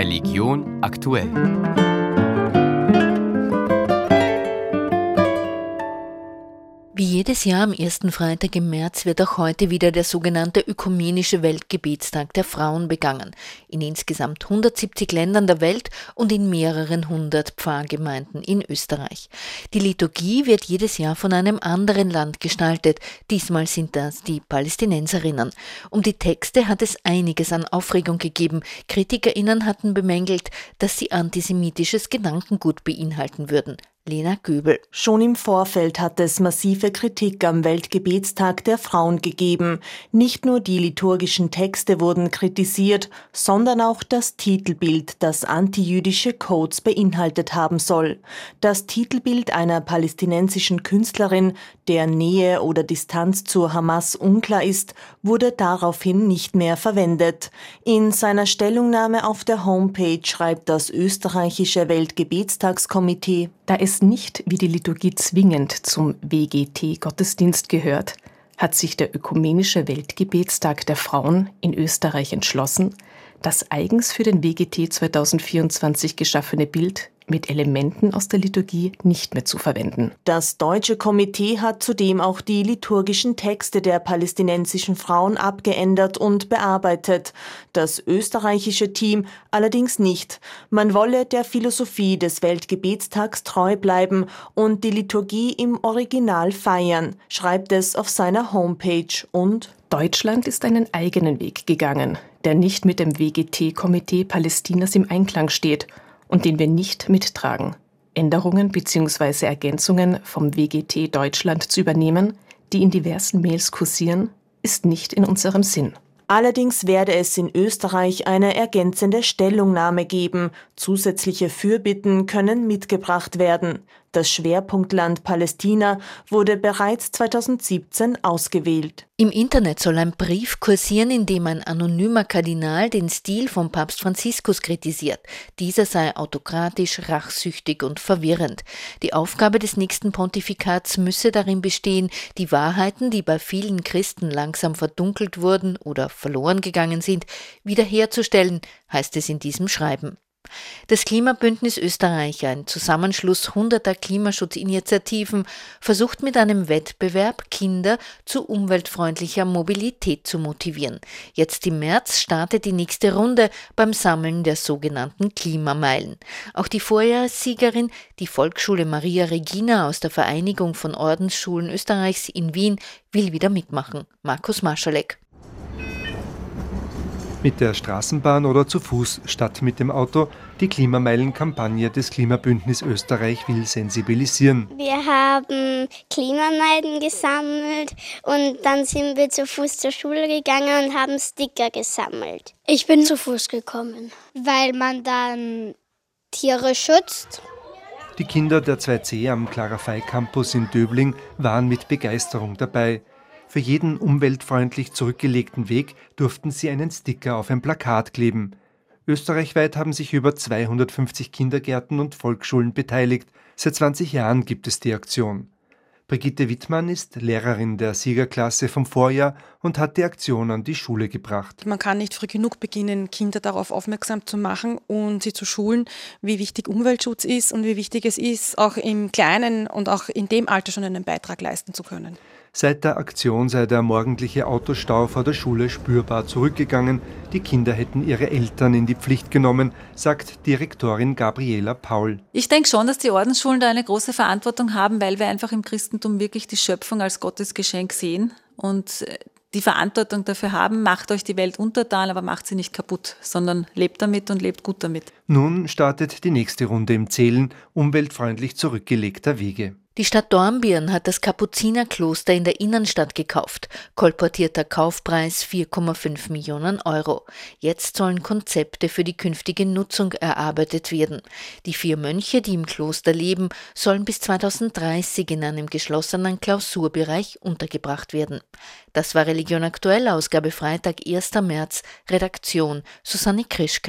Religion aktuell. Wie jedes Jahr am ersten Freitag im März wird auch heute wieder der sogenannte Ökumenische Weltgebetstag der Frauen begangen. In insgesamt 170 Ländern der Welt und in mehreren hundert Pfarrgemeinden in Österreich. Die Liturgie wird jedes Jahr von einem anderen Land gestaltet. Diesmal sind das die Palästinenserinnen. Um die Texte hat es einiges an Aufregung gegeben. KritikerInnen hatten bemängelt, dass sie antisemitisches Gedankengut beinhalten würden. Lena Göbel. Schon im Vorfeld hat es massive Kritik am Weltgebetstag der Frauen gegeben. Nicht nur die liturgischen Texte wurden kritisiert, sondern auch das Titelbild, das antijüdische Codes beinhaltet haben soll. Das Titelbild einer palästinensischen Künstlerin, der Nähe oder Distanz zur Hamas unklar ist, wurde daraufhin nicht mehr verwendet. In seiner Stellungnahme auf der Homepage schreibt das österreichische Weltgebetstagskomitee, da es nicht wie die Liturgie zwingend zum WGT-Gottesdienst gehört, hat sich der Ökumenische Weltgebetstag der Frauen in Österreich entschlossen, das eigens für den WGT 2024 geschaffene Bild mit Elementen aus der Liturgie nicht mehr zu verwenden. Das deutsche Komitee hat zudem auch die liturgischen Texte der palästinensischen Frauen abgeändert und bearbeitet. Das österreichische Team allerdings nicht. Man wolle der Philosophie des Weltgebetstags treu bleiben und die Liturgie im Original feiern, schreibt es auf seiner Homepage und Deutschland ist einen eigenen Weg gegangen, der nicht mit dem WGT-Komitee Palästinas im Einklang steht und den wir nicht mittragen. Änderungen bzw. Ergänzungen vom WGT Deutschland zu übernehmen, die in diversen Mails kursieren, ist nicht in unserem Sinn. Allerdings werde es in Österreich eine ergänzende Stellungnahme geben. Zusätzliche Fürbitten können mitgebracht werden. Das Schwerpunktland Palästina wurde bereits 2017 ausgewählt. Im Internet soll ein Brief kursieren, in dem ein anonymer Kardinal den Stil von Papst Franziskus kritisiert. Dieser sei autokratisch, rachsüchtig und verwirrend. Die Aufgabe des nächsten Pontifikats müsse darin bestehen, die Wahrheiten, die bei vielen Christen langsam verdunkelt wurden oder verloren gegangen sind, wiederherzustellen, heißt es in diesem Schreiben. Das Klimabündnis Österreich, ein Zusammenschluss hunderter Klimaschutzinitiativen, versucht mit einem Wettbewerb Kinder zu umweltfreundlicher Mobilität zu motivieren. Jetzt im März startet die nächste Runde beim Sammeln der sogenannten Klimameilen. Auch die Vorjahressiegerin, die Volksschule Maria Regina aus der Vereinigung von Ordensschulen Österreichs in Wien, will wieder mitmachen. Markus Marschalek. Mit der Straßenbahn oder zu Fuß statt mit dem Auto. Die Klimameilen-Kampagne des Klimabündnis Österreich will sensibilisieren. Wir haben Klimameilen gesammelt und dann sind wir zu Fuß zur Schule gegangen und haben Sticker gesammelt. Ich bin zu Fuß gekommen. Weil man dann Tiere schützt. Die Kinder der 2C am Clara Fey Campus in Döbling waren mit Begeisterung dabei. Für jeden umweltfreundlich zurückgelegten Weg durften sie einen Sticker auf ein Plakat kleben. Österreichweit haben sich über 250 Kindergärten und Volksschulen beteiligt. Seit 20 Jahren gibt es die Aktion. Brigitte Wittmann ist Lehrerin der Siegerklasse vom Vorjahr und hat die Aktion an die Schule gebracht. Man kann nicht früh genug beginnen, Kinder darauf aufmerksam zu machen und sie zu schulen, wie wichtig Umweltschutz ist und wie wichtig es ist, auch im Kleinen und auch in dem Alter schon einen Beitrag leisten zu können. Seit der Aktion sei der morgendliche Autostau vor der Schule spürbar zurückgegangen. Die Kinder hätten ihre Eltern in die Pflicht genommen, sagt Direktorin Gabriela Paul. Ich denke schon, dass die Ordensschulen da eine große Verantwortung haben, weil wir einfach im Christentum wirklich die Schöpfung als Gottes Geschenk sehen und äh, die Verantwortung dafür haben, macht euch die Welt untertan, aber macht sie nicht kaputt, sondern lebt damit und lebt gut damit. Nun startet die nächste Runde im Zählen umweltfreundlich zurückgelegter Wege. Die Stadt Dornbirn hat das Kapuzinerkloster in der Innenstadt gekauft. Kolportierter Kaufpreis 4,5 Millionen Euro. Jetzt sollen Konzepte für die künftige Nutzung erarbeitet werden. Die vier Mönche, die im Kloster leben, sollen bis 2030 in einem geschlossenen Klausurbereich untergebracht werden. Das war Religion aktuell, Ausgabe Freitag, 1. März, Redaktion Susanne Krischke.